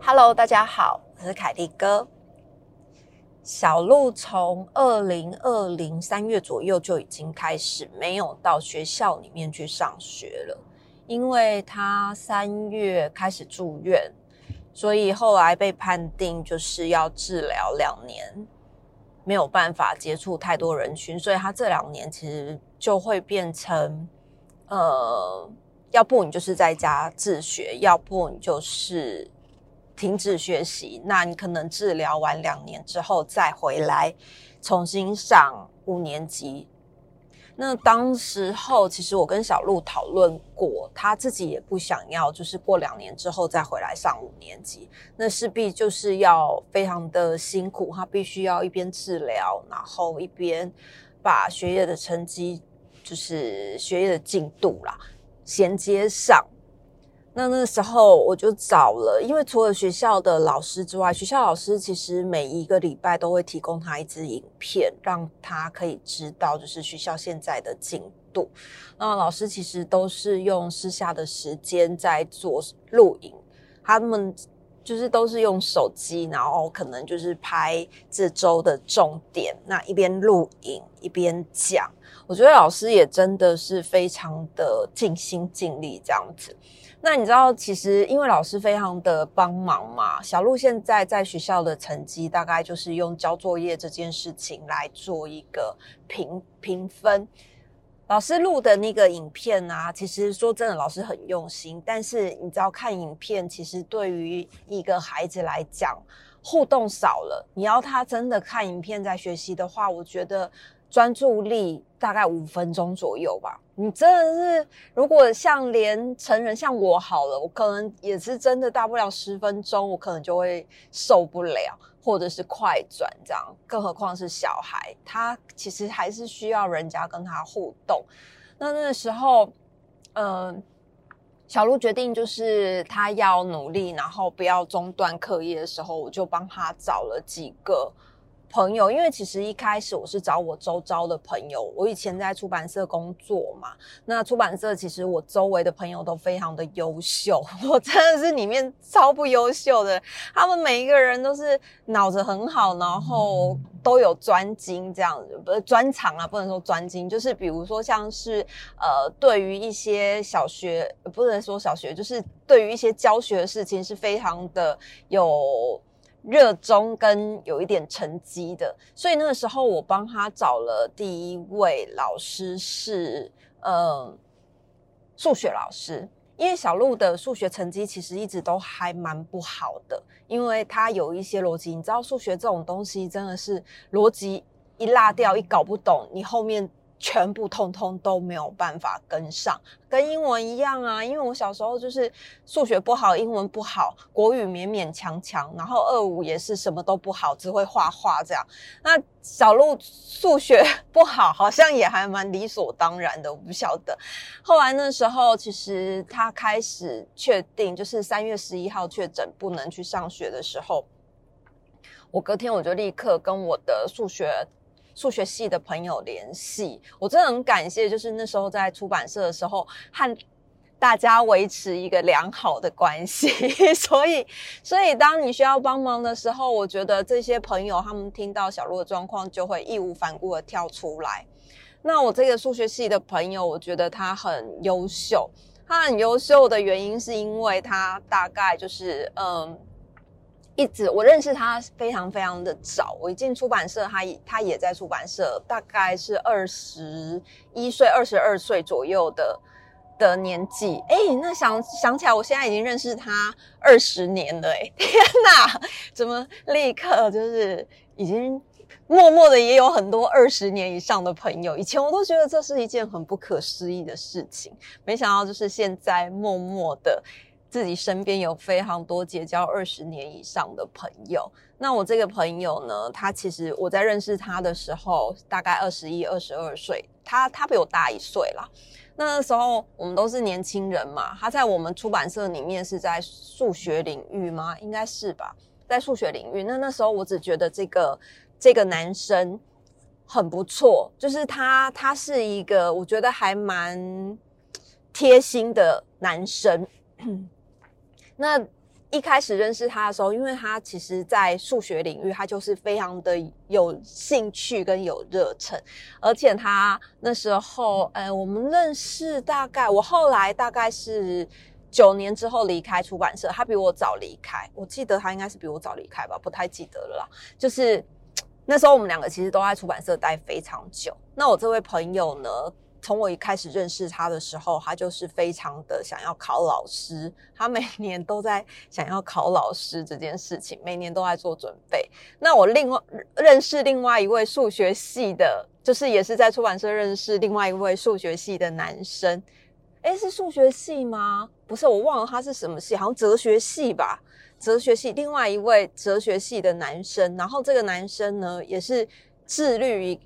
Hello，大家好，我是凯蒂哥。小鹿从二零二零三月左右就已经开始没有到学校里面去上学了，因为他三月开始住院，所以后来被判定就是要治疗两年，没有办法接触太多人群，所以他这两年其实就会变成，呃，要不你就是在家自学，要不你就是。停止学习，那你可能治疗完两年之后再回来重新上五年级。那当时候其实我跟小鹿讨论过，他自己也不想要，就是过两年之后再回来上五年级，那势必就是要非常的辛苦，他必须要一边治疗，然后一边把学业的成绩，就是学业的进度啦衔接上。那那时候我就找了，因为除了学校的老师之外，学校老师其实每一个礼拜都会提供他一支影片，让他可以知道就是学校现在的进度。那老师其实都是用私下的时间在做录影，他们就是都是用手机，然后可能就是拍这周的重点，那一边录影一边讲。我觉得老师也真的是非常的尽心尽力这样子。那你知道，其实因为老师非常的帮忙嘛，小鹿现在在学校的成绩大概就是用交作业这件事情来做一个评评分。老师录的那个影片啊，其实说真的，老师很用心。但是你知道，看影片其实对于一个孩子来讲，互动少了。你要他真的看影片在学习的话，我觉得。专注力大概五分钟左右吧。你真的是，如果像连成人像我好了，我可能也是真的大不了十分钟，我可能就会受不了，或者是快转这样。更何况是小孩，他其实还是需要人家跟他互动。那那时候，嗯，小鹿决定就是他要努力，然后不要中断课业的时候，我就帮他找了几个。朋友，因为其实一开始我是找我周遭的朋友，我以前在出版社工作嘛。那出版社其实我周围的朋友都非常的优秀，我真的是里面超不优秀的。他们每一个人都是脑子很好，然后都有专精这样子，不是专长啊，不能说专精，就是比如说像是呃，对于一些小学，不能说小学，就是对于一些教学的事情是非常的有。热衷跟有一点成绩的，所以那个时候我帮他找了第一位老师是，呃，数学老师。因为小鹿的数学成绩其实一直都还蛮不好的，因为他有一些逻辑，你知道数学这种东西真的是逻辑一落掉，一搞不懂，你后面。全部通通都没有办法跟上，跟英文一样啊！因为我小时候就是数学不好，英文不好，国语勉勉强强，然后二五也是什么都不好，只会画画这样。那小鹿数学 不好，好像也还蛮理所当然的，我不晓得。后来那时候，其实他开始确定，就是三月十一号确诊不能去上学的时候，我隔天我就立刻跟我的数学。数学系的朋友联系，我真的很感谢，就是那时候在出版社的时候，和大家维持一个良好的关系。所以，所以当你需要帮忙的时候，我觉得这些朋友他们听到小鹿的状况，就会义无反顾的跳出来。那我这个数学系的朋友，我觉得他很优秀。他很优秀的原因，是因为他大概就是嗯。一直我认识他非常非常的早，我一进出版社，他他也在出版社，大概是二十一岁、二十二岁左右的的年纪。哎，那想想起来，我现在已经认识他二十年了。哎，天哪，怎么立刻就是已经默默的也有很多二十年以上的朋友？以前我都觉得这是一件很不可思议的事情，没想到就是现在默默的。自己身边有非常多结交二十年以上的朋友。那我这个朋友呢，他其实我在认识他的时候，大概二十一、二十二岁，他他比我大一岁啦。那时候我们都是年轻人嘛。他在我们出版社里面是在数学领域吗？应该是吧。在数学领域。那那时候我只觉得这个这个男生很不错，就是他他是一个我觉得还蛮贴心的男生。那一开始认识他的时候，因为他其实，在数学领域，他就是非常的有兴趣跟有热忱，而且他那时候，呃，我们认识大概，我后来大概是九年之后离开出版社，他比我早离开，我记得他应该是比我早离开吧，不太记得了。就是 那时候我们两个其实都在出版社待非常久。那我这位朋友呢？从我一开始认识他的时候，他就是非常的想要考老师，他每 年都在想要考老师这件事情，每年都在做准备。那我另外认识另外一位数学系的，就是也是在出版社认识另外一位数学系的男生。诶，是数学系吗？不是，我忘了他是什么系，好像哲学系吧。哲学系另外一位哲学系的男生，然后这个男生呢，也是致力于。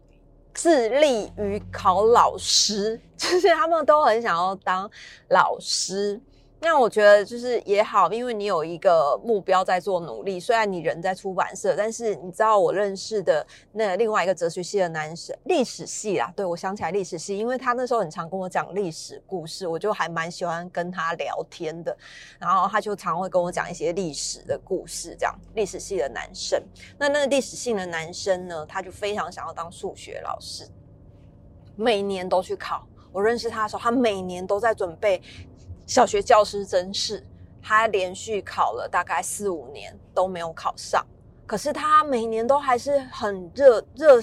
致力于考老师，就是他们都很想要当老师。那我觉得就是也好，因为你有一个目标在做努力。虽然你人在出版社，但是你知道我认识的那另外一个哲学系的男生，历史系啦，对我想起来历史系，因为他那时候很常跟我讲历史故事，我就还蛮喜欢跟他聊天的。然后他就常会跟我讲一些历史的故事，这样历史系的男生。那那个历史系的男生呢，他就非常想要当数学老师，每年都去考。我认识他的时候，他每年都在准备。小学教师真是，他连续考了大概四五年都没有考上，可是他每年都还是很热热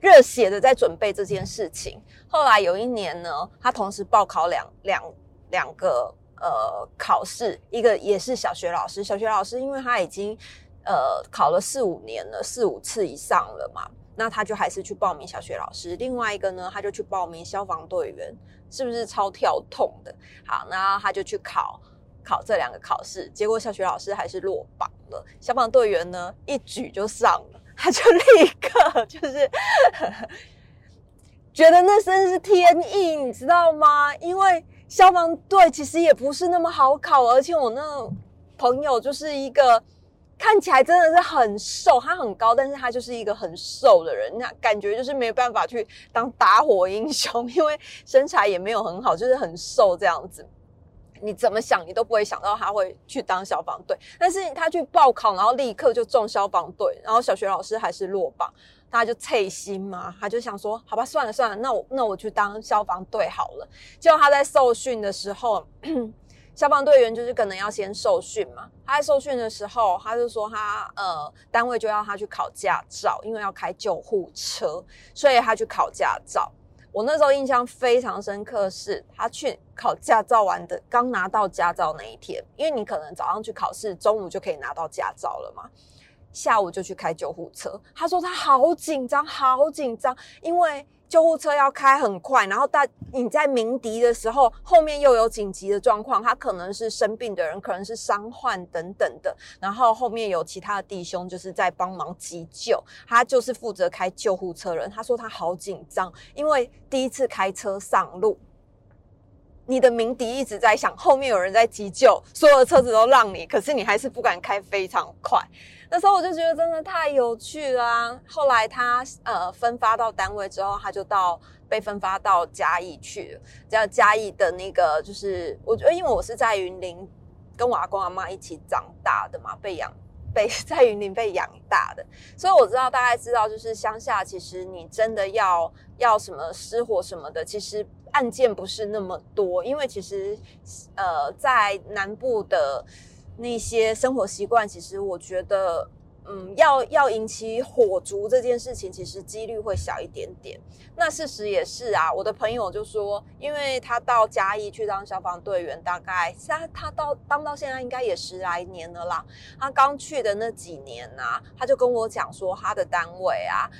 热血的在准备这件事情。后来有一年呢，他同时报考两两两个呃考试，一个也是小学老师，小学老师因为他已经呃考了四五年了，四五次以上了嘛。那他就还是去报名小学老师，另外一个呢，他就去报名消防队员，是不是超跳痛的？好，那他就去考考这两个考试，结果小学老师还是落榜了，消防队员呢一举就上了，他就立刻就是 觉得那真是天意，你知道吗？因为消防队其实也不是那么好考，而且我那朋友就是一个。看起来真的是很瘦，他很高，但是他就是一个很瘦的人，那感觉就是没办法去当打火英雄，因为身材也没有很好，就是很瘦这样子。你怎么想，你都不会想到他会去当消防队，但是他去报考，然后立刻就中消防队，然后小学老师还是落榜，他就脆心嘛，他就想说，好吧，算了算了，那我那我去当消防队好了。结果他在受训的时候。消防队员就是可能要先受训嘛。他在受训的时候，他就说他呃单位就要他去考驾照，因为要开救护车，所以他去考驾照。我那时候印象非常深刻，是他去考驾照完的，刚拿到驾照那一天，因为你可能早上去考试，中午就可以拿到驾照了嘛，下午就去开救护车。他说他好紧张，好紧张，因为。救护车要开很快，然后大你在鸣笛的时候，后面又有紧急的状况，他可能是生病的人，可能是伤患等等的，然后后面有其他的弟兄就是在帮忙急救，他就是负责开救护车人。他说他好紧张，因为第一次开车上路，你的鸣笛一直在响，后面有人在急救，所有的车子都让你，可是你还是不敢开非常快。那时候我就觉得真的太有趣了。后来他呃分发到单位之后，他就到被分发到嘉义去了。叫嘉义的那个，就是我觉得，因为我是在云林跟我阿公阿妈一起长大的嘛，被养被 在云林被养大的，所以我知道大概知道，就是乡下其实你真的要要什么失火什么的，其实案件不是那么多，因为其实呃在南部的。那些生活习惯，其实我觉得，嗯，要要引起火烛这件事情，其实几率会小一点点。那事实也是啊，我的朋友就说，因为他到嘉义去当消防队员，大概他他到当到现在应该也十来年了啦。他刚去的那几年啊，他就跟我讲说，他的单位啊，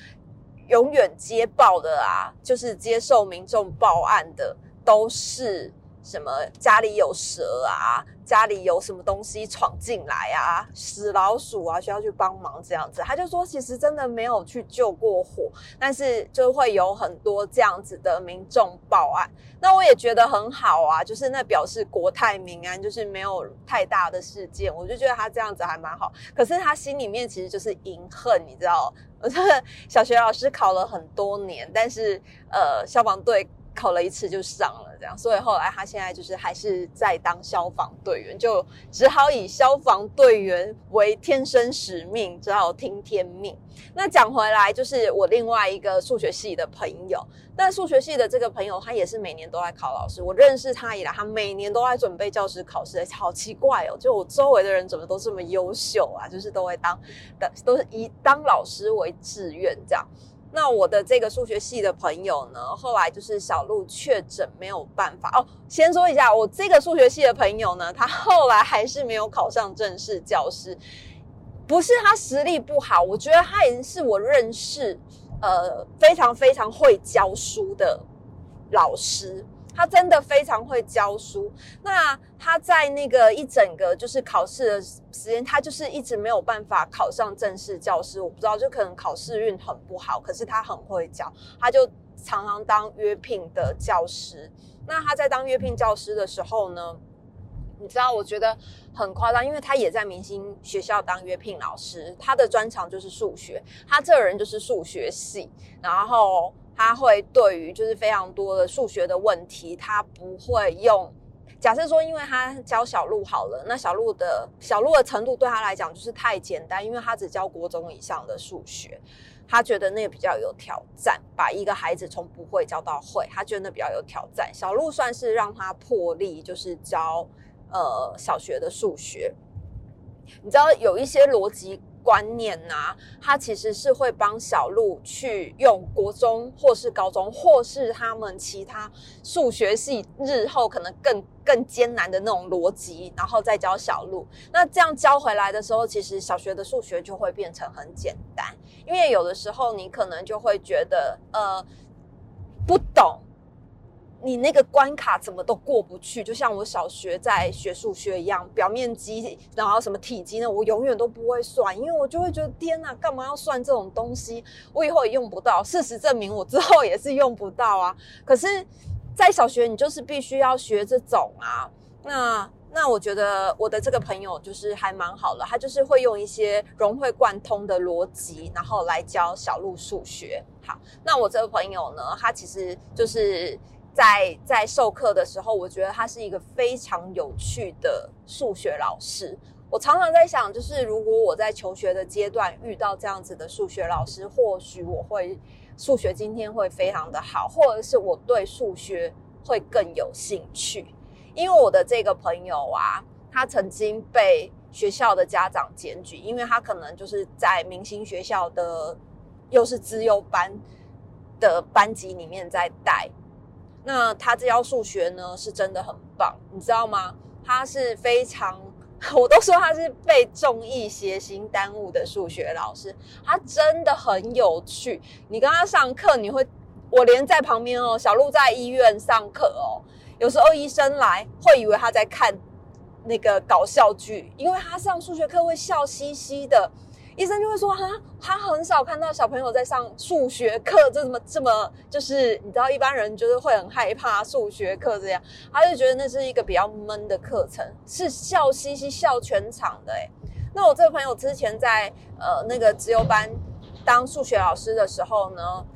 永远接报的啊，就是接受民众报案的，都是什么家里有蛇啊。家里有什么东西闯进来啊，死老鼠啊，需要去帮忙这样子。他就说，其实真的没有去救过火，但是就会有很多这样子的民众报案。那我也觉得很好啊，就是那表示国泰民安，就是没有太大的事件。我就觉得他这样子还蛮好。可是他心里面其实就是隐恨，你知道？我这个小学老师考了很多年，但是呃，消防队。考了一次就上了，这样，所以后来他现在就是还是在当消防队员，就只好以消防队员为天生使命，只好听天命。那讲回来，就是我另外一个数学系的朋友，但数学系的这个朋友，他也是每年都在考老师。我认识他以来，他每年都在准备教师考试，好奇怪哦！就我周围的人怎么都这么优秀啊？就是都会当的，都是以当老师为志愿这样。那我的这个数学系的朋友呢，后来就是小鹿确诊没有办法哦。先说一下，我这个数学系的朋友呢，他后来还是没有考上正式教师，不是他实力不好，我觉得他已经是我认识呃非常非常会教书的老师。他真的非常会教书。那他在那个一整个就是考试的时间，他就是一直没有办法考上正式教师。我不知道，就可能考试运很不好。可是他很会教，他就常常当约聘的教师。那他在当约聘教师的时候呢，你知道，我觉得很夸张，因为他也在明星学校当约聘老师。他的专长就是数学，他这个人就是数学系，然后。他会对于就是非常多的数学的问题，他不会用。假设说，因为他教小鹿好了，那小鹿的小鹿的程度对他来讲就是太简单，因为他只教国中以上的数学，他觉得那个比较有挑战，把一个孩子从不会教到会，他觉得那比较有挑战。小鹿算是让他破例，就是教呃小学的数学。你知道有一些逻辑。观念呐，他其实是会帮小鹿去用国中或是高中，或是他们其他数学系日后可能更更艰难的那种逻辑，然后再教小鹿。那这样教回来的时候，其实小学的数学就会变成很简单，因为有的时候你可能就会觉得呃不懂。你那个关卡怎么都过不去，就像我小学在学数学一样，表面积，然后什么体积呢？我永远都不会算，因为我就会觉得天哪，干嘛要算这种东西？我以后也用不到。事实证明，我之后也是用不到啊。可是，在小学你就是必须要学这种啊。那 那我觉得我的这个朋友就是还蛮好的，他就是会用一些融会贯通的逻辑，然后来教小鹿数学。好，那我这个朋友呢，他其实就是。在在授课的时候，我觉得他是一个非常有趣的数学老师。我常常在想，就是如果我在求学的阶段遇到这样子的数学老师，或许我会数学今天会非常的好，或者是我对数学会更有兴趣。因为我的这个朋友啊，他曾经被学校的家长检举，因为他可能就是在明星学校的又是资优班的班级里面在带。那他教数学呢，是真的很棒，你知道吗？他是非常，我都说他是被综艺谐星耽误的数学老师。他真的很有趣，你跟他上课，你会，我连在旁边哦，小鹿在医院上课哦，有时候医生来会以为他在看那个搞笑剧，因为他上数学课会笑嘻嘻的。医生就会说：“哈，他很少看到小朋友在上数学课，这怎么这么就是你知道，一般人就是会很害怕数学课这样，他就觉得那是一个比较闷的课程，是笑嘻嘻笑全场的。哎，那我这个朋友之前在呃那个自由班当数学老师的时候呢，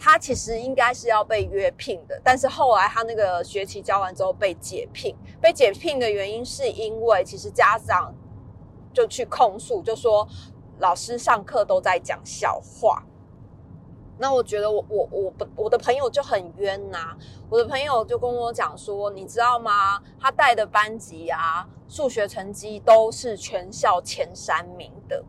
他其实应该是要被约聘的，但是后来他那个学期教完之后被解聘，被解聘的原因是因为其实家长就去控诉，就说。老师上课都在讲笑话，那我觉得我我我我的朋友就很冤呐。我的朋友就跟我讲说，你知道吗？他带的班级啊，数学成绩都是全校前三名的，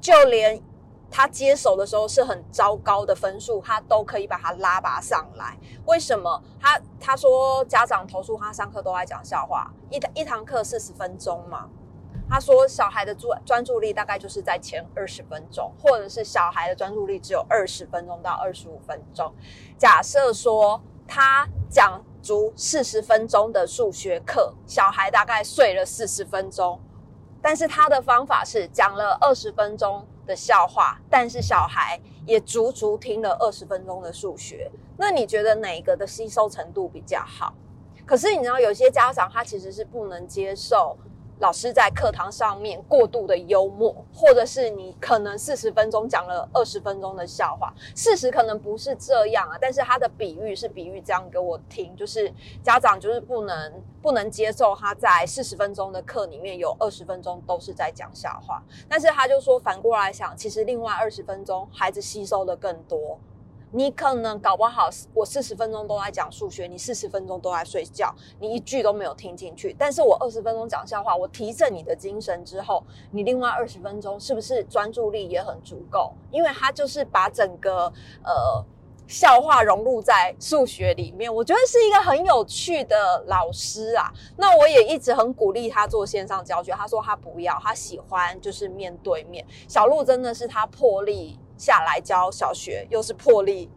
就连他接手的时候是很糟糕的分数，他都可以把他拉拔上来。为什么？他他说家长投诉他上课都在讲笑话，一一堂课四十分钟嘛。他说：“小孩的专专注力大概就是在前二十分钟，或者是小孩的专注力只有二十分钟到二十五分钟。假设说他讲足四十分钟的数学课，小孩大概睡了四十分钟，但是他的方法是讲了二十分钟的笑话，但是小孩也足足听了二十分钟的数学。那你觉得哪一个的吸收程度比较好？可是你知道，有些家长他其实是不能接受。老师在课堂上面过度的幽默，或者是你可能四十分钟讲了二十分钟的笑话，事实可能不是这样啊。但是他的比喻是比喻这样给我听，就是家长就是不能不能接受他在四十分钟的课里面有二十分钟都是在讲笑话。但是他就说反过来想，其实另外二十分钟孩子吸收的更多。你可能搞不好，我四十分钟都在讲数学，你四十分钟都在睡觉，你一句都没有听进去。但是我二十分钟讲笑话，我提振你的精神之后，你另外二十分钟是不是专注力也很足够？因为他就是把整个呃笑话融入在数学里面，我觉得是一个很有趣的老师啊。那我也一直很鼓励他做线上教学，他说他不要，他喜欢就是面对面。小鹿真的是他破例。下来教小学，又是破例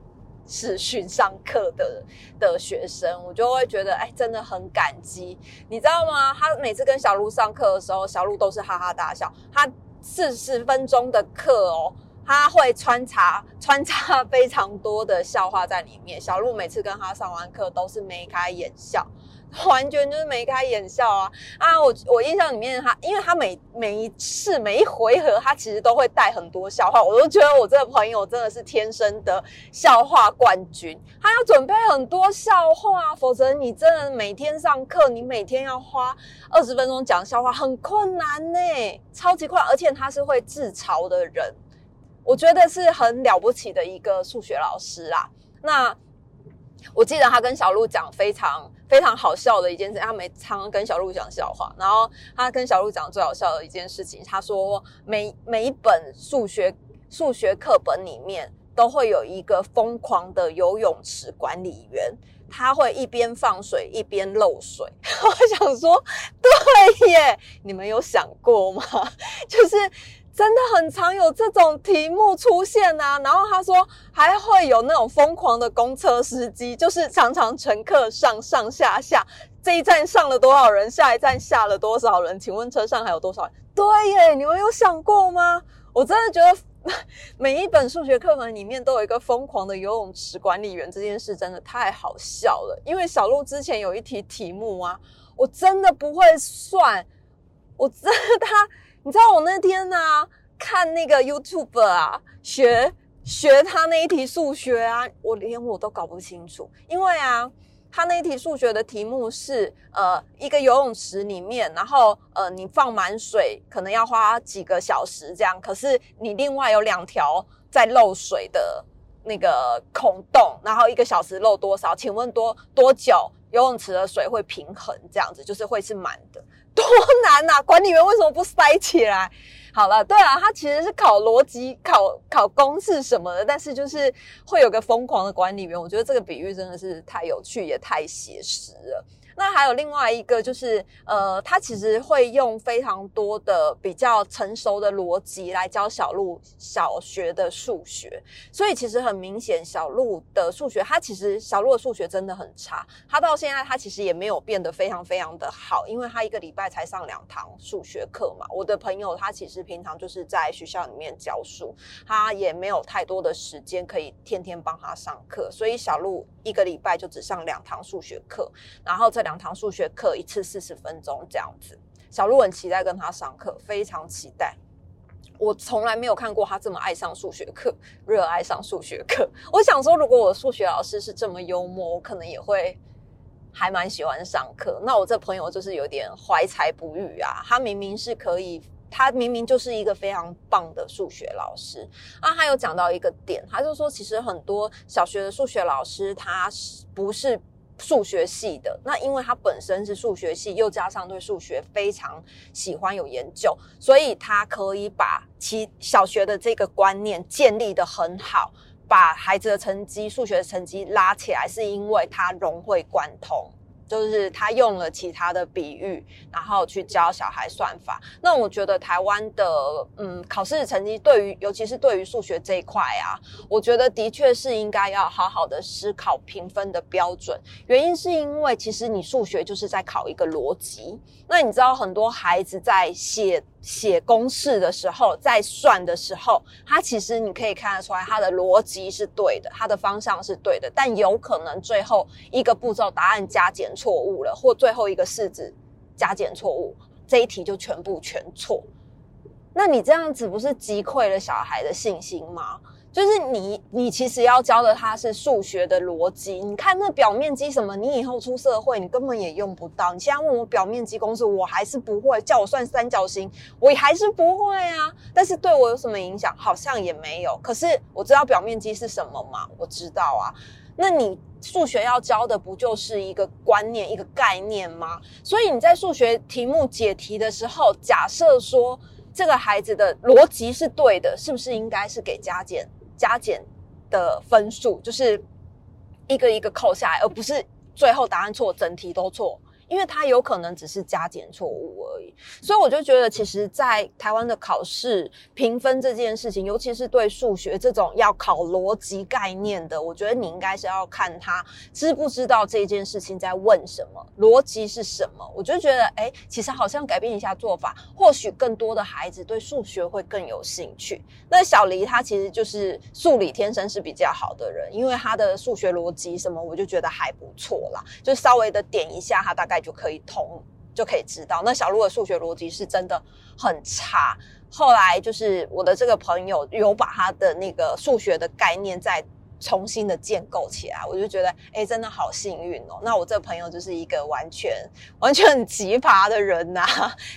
视讯上课的的学生，我就会觉得哎，真的很感激，你知道吗？他每次跟小鹿上课的时候，小鹿都是哈哈大笑。他四十分钟的课哦，他会穿插穿插非常多的笑话在里面。小鹿每次跟他上完课都是眉开眼笑。完全就是眉开眼笑啊啊！我我印象里面，他因为他每每一次每一回合，他其实都会带很多笑话，我都觉得我这个朋友真的是天生的笑话冠军。他要准备很多笑话，否则你真的每天上课，你每天要花二十分钟讲笑话，很困难呢，超级快。而且他是会自嘲的人，我觉得是很了不起的一个数学老师啦。那我记得他跟小鹿讲非常。非常好笑的一件事，他每常跟小鹿讲笑话，然后他跟小鹿讲最好笑的一件事情，他说每每一本数学数学课本里面都会有一个疯狂的游泳池管理员，他会一边放水一边漏水。我想说，对耶，你们有想过吗？就是。真的很常有这种题目出现啊，然后他说还会有那种疯狂的公车司机，就是常常乘客上上下下，这一站上了多少人，下一站下了多少人？请问车上还有多少人？对耶，你们有想过吗？我真的觉得 每一本数学课本里面都有一个疯狂的游泳池管理员，这件事真的太好笑了。因为小鹿之前有一题题目啊，我真的不会算，我真的他。你知道我那天呢看那个 YouTube 啊，学学他那一题数学啊，我连我都搞不清楚，因为啊，他那一题数学的题目是呃一个游泳池里面，然后呃你放满水可能要花几个小时这样，可是你另外有两条在漏水的那个孔洞，然后一个小时漏多少？请问多多久游泳池的水会平衡？这样子就是会是满的。多难呐！管理员为什么不塞起来？好了，对啊，他其实是考逻辑、考考公式什么的，但是就是会有个疯狂的管理员。我觉得这个比喻真的是太有趣，也太写实了。那还有另外一个，就是呃，他其实会用非常多的比较成熟的逻辑来教小鹿小学的数学，所以其实很明显，小鹿的数学，他其实小鹿的数学真的很差，他到现在他其实也没有变得非常非常的好，因为他一个礼拜才上两堂数学课嘛。我的朋友他其实平常就是在学校里面教书，他也没有太多的时间可以天天帮他上课，所以小鹿一个礼拜就只上两堂数学课，然后这。两堂数学课，一次四十分钟这样子。小鹿很期待跟他上课，非常期待。我从来没有看过他这么爱上数学课，热爱上数学课。我想说，如果我数学老师是这么幽默，我可能也会还蛮喜欢上课。那我这朋友就是有点怀才不遇啊。他明明是可以，他明明就是一个非常棒的数学老师啊。他有讲到一个点，他就说，其实很多小学的数学老师，他是不是？数学系的那，因为他本身是数学系，又加上对数学非常喜欢有研究，所以他可以把其小学的这个观念建立的很好，把孩子的成绩、数学的成绩拉起来，是因为他融会贯通。就是他用了其他的比喻，然后去教小孩算法。那我觉得台湾的嗯考试成绩对于尤其是对于数学这一块啊，我觉得的确是应该要好好的思考评分的标准。原因是因为其实你数学就是在考一个逻辑。那你知道很多孩子在写写公式的时候，在算的时候，它其实你可以看得出来，它的逻辑是对的，它的方向是对的，但有可能最后一个步骤答案加减错误了，或最后一个式子加减错误，这一题就全部全错。那你这样子不是击溃了小孩的信心吗？就是你，你其实要教的他是数学的逻辑。你看那表面积什么，你以后出社会你根本也用不到。你现在问我表面积公式，我还是不会。叫我算三角形，我还是不会啊。但是对我有什么影响？好像也没有。可是我知道表面积是什么吗？我知道啊。那你数学要教的不就是一个观念、一个概念吗？所以你在数学题目解题的时候，假设说这个孩子的逻辑是对的，是不是应该是给加减？加减的分数就是一个一个扣下来，而不是最后答案错，整题都错。因为它有可能只是加减错误而已，所以我就觉得，其实，在台湾的考试评分这件事情，尤其是对数学这种要考逻辑概念的，我觉得你应该是要看他知不知道这件事情在问什么，逻辑是什么。我就觉得，哎，其实好像改变一下做法，或许更多的孩子对数学会更有兴趣。那小黎他其实就是数理天生是比较好的人，因为他的数学逻辑什么，我就觉得还不错啦，就稍微的点一下，他大概。就可以通，就可以知道。那小鹿的数学逻辑是真的很差。后来就是我的这个朋友有把他的那个数学的概念再重新的建构起来，我就觉得哎，真的好幸运哦。那我这朋友就是一个完全完全很奇葩的人呐，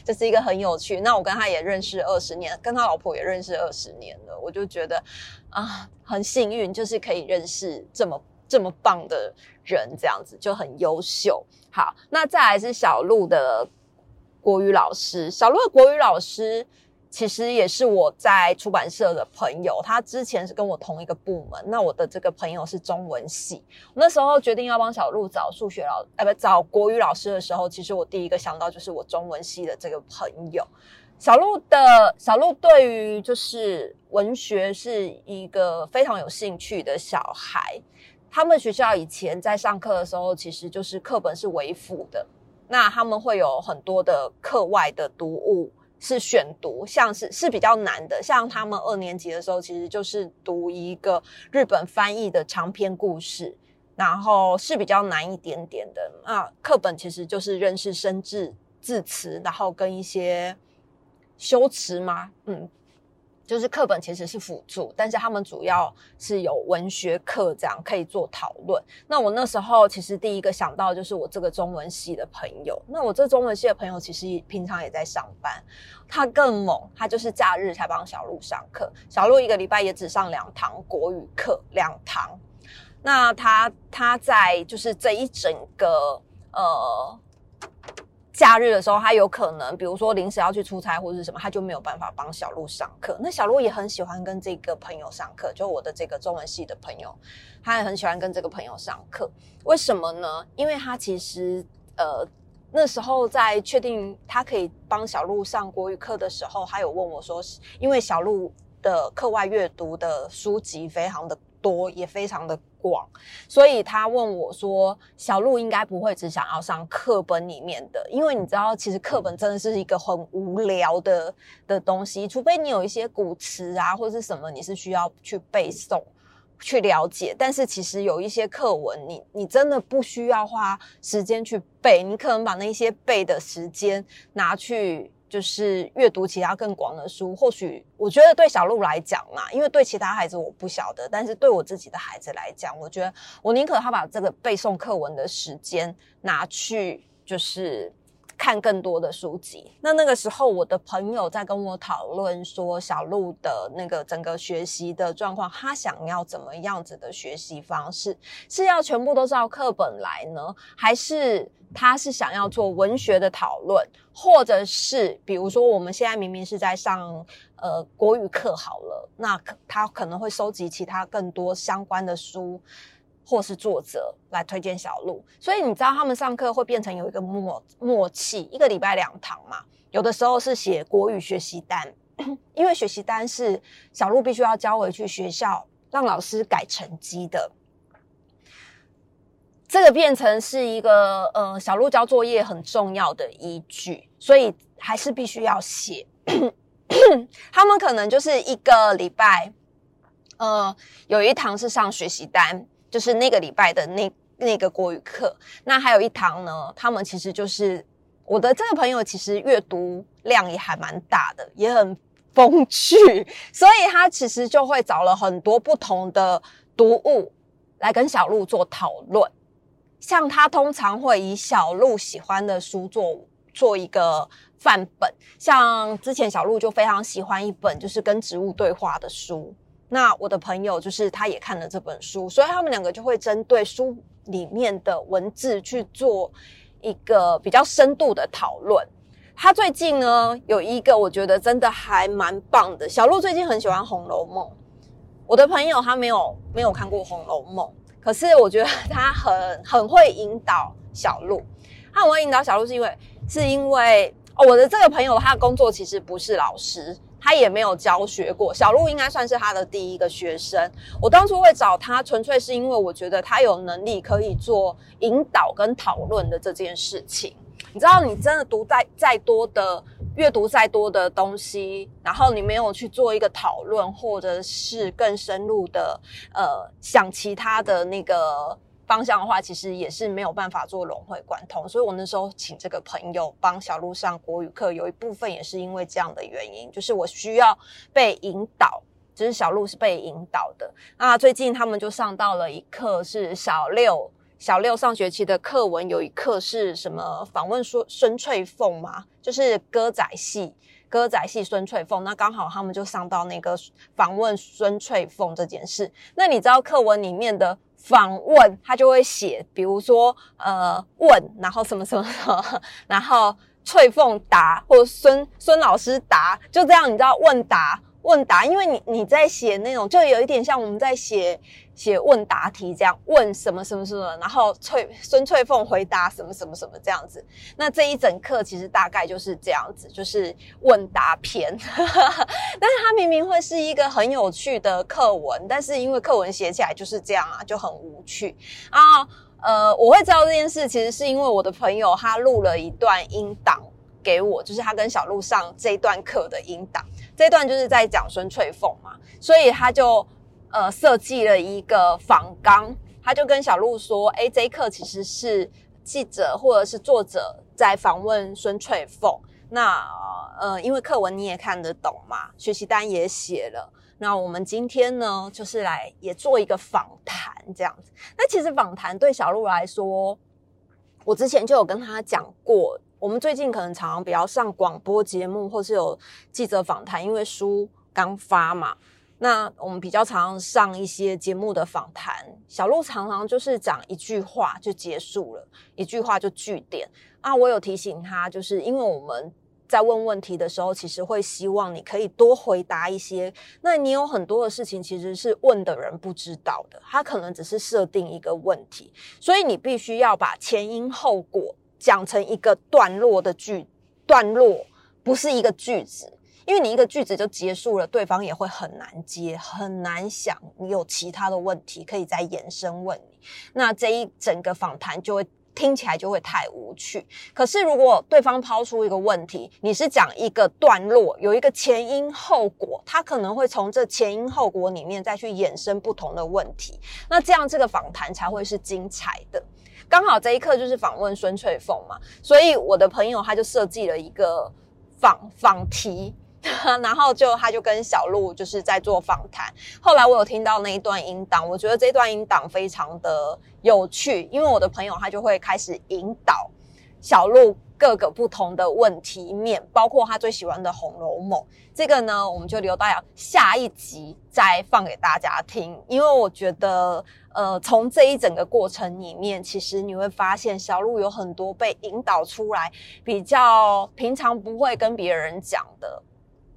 就是一个很有趣。那我跟他也认识二十年，跟他老婆也认识二十年了，我就觉得啊，很幸运，就是可以认识这么。这么棒的人，这样子就很优秀。好，那再来是小鹿的国语老师。小鹿的国语老师其实也是我在出版社的朋友，他之前是跟我同一个部门。那我的这个朋友是中文系，那时候决定要帮小鹿找数学老，呃，不找国语老师的时候，其实我第一个想到就是我中文系的这个朋友。小鹿的小鹿对于就是文学是一个非常有兴趣的小孩。他们学校以前在上课的时候，其实就是课本是为辅的，那他们会有很多的课外的读物是选读，像是是比较难的。像他们二年级的时候，其实就是读一个日本翻译的长篇故事，然后是比较难一点点的。那课本其实就是认识生字字词，然后跟一些修辞吗？嗯。就是课本其实是辅助，但是他们主要是有文学课这样可以做讨论。那我那时候其实第一个想到就是我这个中文系的朋友。那我这中文系的朋友其实平常也在上班，他更猛，他就是假日才帮小鹿上课。小鹿一个礼拜也只上两堂国语课，两堂。那他他在就是这一整个呃。假日的时候，他有可能，比如说临时要去出差或者是什么，他就没有办法帮小鹿上课。那小鹿也很喜欢跟这个朋友上课，就我的这个中文系的朋友，他也很喜欢跟这个朋友上课。为什么呢？因为他其实呃那时候在确定他可以帮小鹿上国语课的时候，他有问我说，因为小鹿的课外阅读的书籍非常的多，也非常的。广，所以他问我说：“小鹿应该不会只想要上课本里面的，因为你知道，其实课本真的是一个很无聊的的东西，除非你有一些古词啊，或者是什么，你是需要去背诵、去了解。但是其实有一些课文，你你真的不需要花时间去背，你可能把那些背的时间拿去。”就是阅读其他更广的书，或许我觉得对小鹿来讲嘛，因为对其他孩子我不晓得，但是对我自己的孩子来讲，我觉得我宁可他把这个背诵课文的时间拿去，就是。看更多的书籍。那那个时候，我的朋友在跟我讨论说，小鹿的那个整个学习的状况，他想要怎么样子的学习方式？是要全部都照课本来呢，还是他是想要做文学的讨论，或者是比如说我们现在明明是在上呃国语课好了，那他可能会收集其他更多相关的书或是作者。来推荐小鹿，所以你知道他们上课会变成有一个默默契，一个礼拜两堂嘛，有的时候是写国语学习单，因为学习单是小鹿必须要交回去学校让老师改成绩的。这个变成是一个呃小鹿交作业很重要的依据，所以还是必须要写。他们可能就是一个礼拜，呃，有一堂是上学习单，就是那个礼拜的那那个国语课。那还有一堂呢，他们其实就是我的这个朋友，其实阅读量也还蛮大的，也很风趣，所以他其实就会找了很多不同的读物来跟小鹿做讨论。像他通常会以小鹿喜欢的书做做一个范本，像之前小鹿就非常喜欢一本就是跟植物对话的书，那我的朋友就是他也看了这本书，所以他们两个就会针对书里面的文字去做一个比较深度的讨论。他最近呢有一个我觉得真的还蛮棒的，小鹿最近很喜欢《红楼梦》，我的朋友他没有没有看过《红楼梦》。可是我觉得他很很会引导小鹿，他很会引导小鹿，是因为是因为我的这个朋友，他的工作其实不是老师，他也没有教学过。小鹿应该算是他的第一个学生。我当初会找他，纯粹是因为我觉得他有能力可以做引导跟讨论的这件事情。你知道，你真的读再再多的。阅读再多的东西，然后你没有去做一个讨论，或者是更深入的呃想其他的那个方向的话，其实也是没有办法做融会贯通。所以我那时候请这个朋友帮小鹿上国语课，有一部分也是因为这样的原因，就是我需要被引导，就是小鹿是被引导的。那最近他们就上到了一课，是小六。小六上学期的课文有一课是什么？访问说孙翠凤嘛，就是歌仔戏，歌仔戏孙翠凤。那刚好他们就上到那个访问孙翠凤这件事。那你知道课文里面的访问，他就会写，比如说呃问，然后什么什么什么，然后翠凤答，或者孙孙老师答，就这样，你知道问答。问答，因为你你在写那种，就有一点像我们在写写问答题这样，问什么什么什么，然后翠孙翠凤回答什么什么什么这样子。那这一整课其实大概就是这样子，就是问答篇。但是它明明会是一个很有趣的课文，但是因为课文写起来就是这样啊，就很无趣啊。呃，我会知道这件事，其实是因为我的朋友他录了一段音档。给我就是他跟小鹿上这一段课的音档，这段就是在讲孙翠凤嘛，所以他就呃设计了一个访纲，他就跟小鹿说：“哎，这一课其实是记者或者是作者在访问孙翠凤。那呃，因为课文你也看得懂嘛，学习单也写了，那我们今天呢，就是来也做一个访谈这样子。那其实访谈对小鹿来说，我之前就有跟他讲过。”我们最近可能常常比较上广播节目，或是有记者访谈，因为书刚发嘛。那我们比较常上一些节目的访谈，小鹿常常就是讲一句话就结束了，一句话就句点啊。我有提醒他，就是因为我们在问问题的时候，其实会希望你可以多回答一些。那你有很多的事情其实是问的人不知道的，他可能只是设定一个问题，所以你必须要把前因后果。讲成一个段落的句段落，不是一个句子，因为你一个句子就结束了，对方也会很难接，很难想你有其他的问题可以再延伸问你，那这一整个访谈就会听起来就会太无趣。可是如果对方抛出一个问题，你是讲一个段落，有一个前因后果，他可能会从这前因后果里面再去衍生不同的问题，那这样这个访谈才会是精彩的。刚好这一刻就是访问孙翠凤嘛，所以我的朋友他就设计了一个访访题，然后就他就跟小鹿就是在做访谈。后来我有听到那一段音档，我觉得这段音档非常的有趣，因为我的朋友他就会开始引导小鹿。各个不同的问题面，包括他最喜欢的《红楼梦》，这个呢，我们就留到下一集再放给大家听。因为我觉得，呃，从这一整个过程里面，其实你会发现小鹿有很多被引导出来，比较平常不会跟别人讲的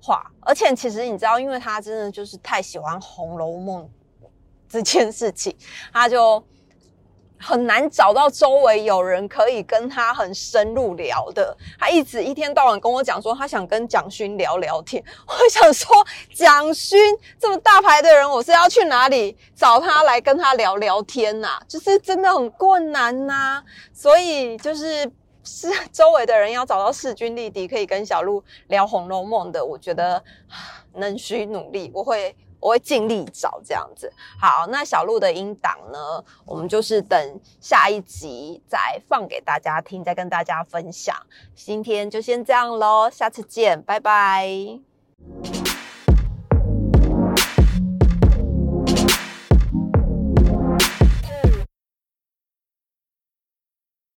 话。而且，其实你知道，因为他真的就是太喜欢《红楼梦》这件事情，他就。很难找到周围有人可以跟他很深入聊的。他一直一天到晚跟我讲说，他想跟蒋勋聊聊天。我想说，蒋勋这么大牌的人，我是要去哪里找他来跟他聊聊天呐？就是真的很困难呐。所以就是是 周围的人要找到势均力敌可以跟小鹿聊《红楼梦》的，我觉得能需努力，我会。我会尽力找这样子。好，那小鹿的音档呢？我们就是等下一集再放给大家听，再跟大家分享。今天就先这样喽，下次见，拜拜。